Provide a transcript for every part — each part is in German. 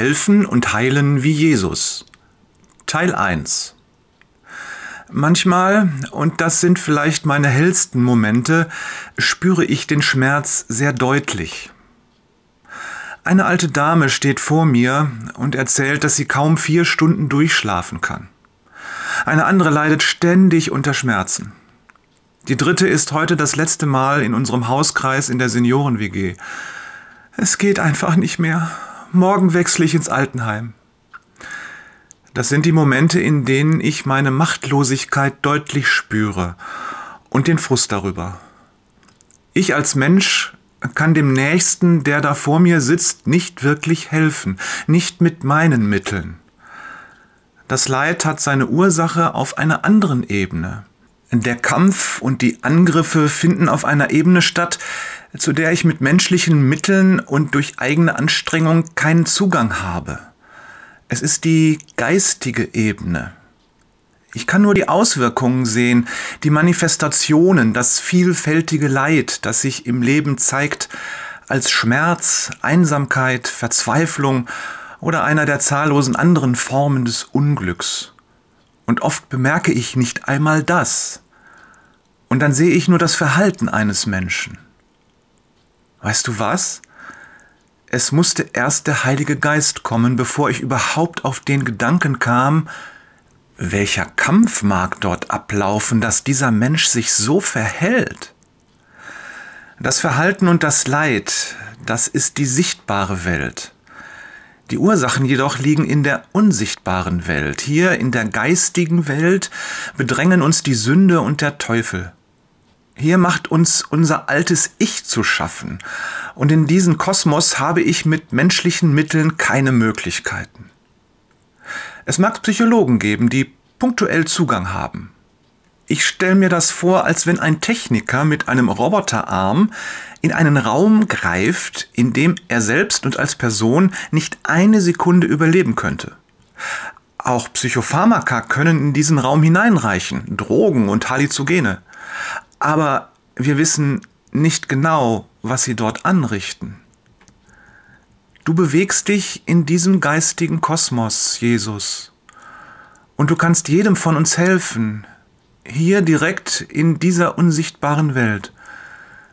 Helfen und heilen wie Jesus. Teil 1 Manchmal, und das sind vielleicht meine hellsten Momente, spüre ich den Schmerz sehr deutlich. Eine alte Dame steht vor mir und erzählt, dass sie kaum vier Stunden durchschlafen kann. Eine andere leidet ständig unter Schmerzen. Die dritte ist heute das letzte Mal in unserem Hauskreis in der Senioren-WG. Es geht einfach nicht mehr. Morgen wechsle ich ins Altenheim. Das sind die Momente, in denen ich meine Machtlosigkeit deutlich spüre und den Frust darüber. Ich als Mensch kann dem Nächsten, der da vor mir sitzt, nicht wirklich helfen, nicht mit meinen Mitteln. Das Leid hat seine Ursache auf einer anderen Ebene. Der Kampf und die Angriffe finden auf einer Ebene statt, zu der ich mit menschlichen Mitteln und durch eigene Anstrengung keinen Zugang habe. Es ist die geistige Ebene. Ich kann nur die Auswirkungen sehen, die Manifestationen, das vielfältige Leid, das sich im Leben zeigt, als Schmerz, Einsamkeit, Verzweiflung oder einer der zahllosen anderen Formen des Unglücks. Und oft bemerke ich nicht einmal das. Und dann sehe ich nur das Verhalten eines Menschen. Weißt du was? Es musste erst der Heilige Geist kommen, bevor ich überhaupt auf den Gedanken kam, welcher Kampf mag dort ablaufen, dass dieser Mensch sich so verhält? Das Verhalten und das Leid, das ist die sichtbare Welt. Die Ursachen jedoch liegen in der unsichtbaren Welt. Hier in der geistigen Welt bedrängen uns die Sünde und der Teufel. Hier macht uns unser altes Ich zu schaffen. Und in diesen Kosmos habe ich mit menschlichen Mitteln keine Möglichkeiten. Es mag Psychologen geben, die punktuell Zugang haben. Ich stelle mir das vor, als wenn ein Techniker mit einem Roboterarm in einen Raum greift, in dem er selbst und als Person nicht eine Sekunde überleben könnte. Auch Psychopharmaka können in diesen Raum hineinreichen, Drogen und Halluzinogene aber wir wissen nicht genau, was sie dort anrichten. Du bewegst dich in diesem geistigen Kosmos, Jesus, und du kannst jedem von uns helfen, hier direkt in dieser unsichtbaren Welt.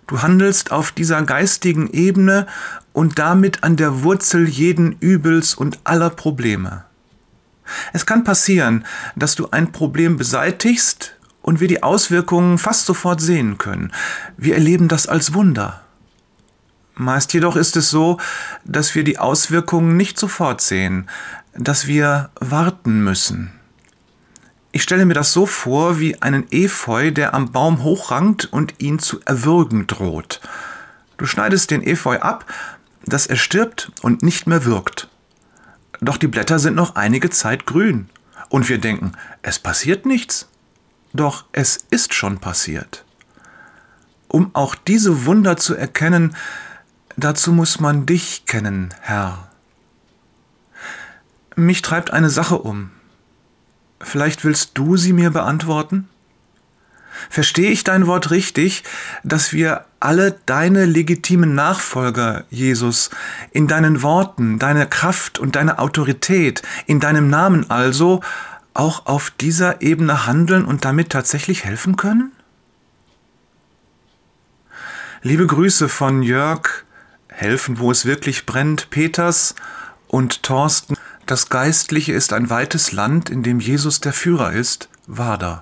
Du handelst auf dieser geistigen Ebene und damit an der Wurzel jeden Übels und aller Probleme. Es kann passieren, dass du ein Problem beseitigst, und wir die Auswirkungen fast sofort sehen können. Wir erleben das als Wunder. Meist jedoch ist es so, dass wir die Auswirkungen nicht sofort sehen, dass wir warten müssen. Ich stelle mir das so vor wie einen Efeu, der am Baum hochrankt und ihn zu erwürgen droht. Du schneidest den Efeu ab, dass er stirbt und nicht mehr wirkt. Doch die Blätter sind noch einige Zeit grün. Und wir denken, es passiert nichts. Doch es ist schon passiert. Um auch diese Wunder zu erkennen, dazu muss man dich kennen, Herr. Mich treibt eine Sache um. Vielleicht willst du sie mir beantworten? Verstehe ich dein Wort richtig, dass wir alle deine legitimen Nachfolger, Jesus, in deinen Worten, deiner Kraft und deiner Autorität, in deinem Namen also, auch auf dieser Ebene handeln und damit tatsächlich helfen können? Liebe Grüße von Jörg, helfen, wo es wirklich brennt, Peters und Thorsten. Das Geistliche ist ein weites Land, in dem Jesus der Führer ist, Wader.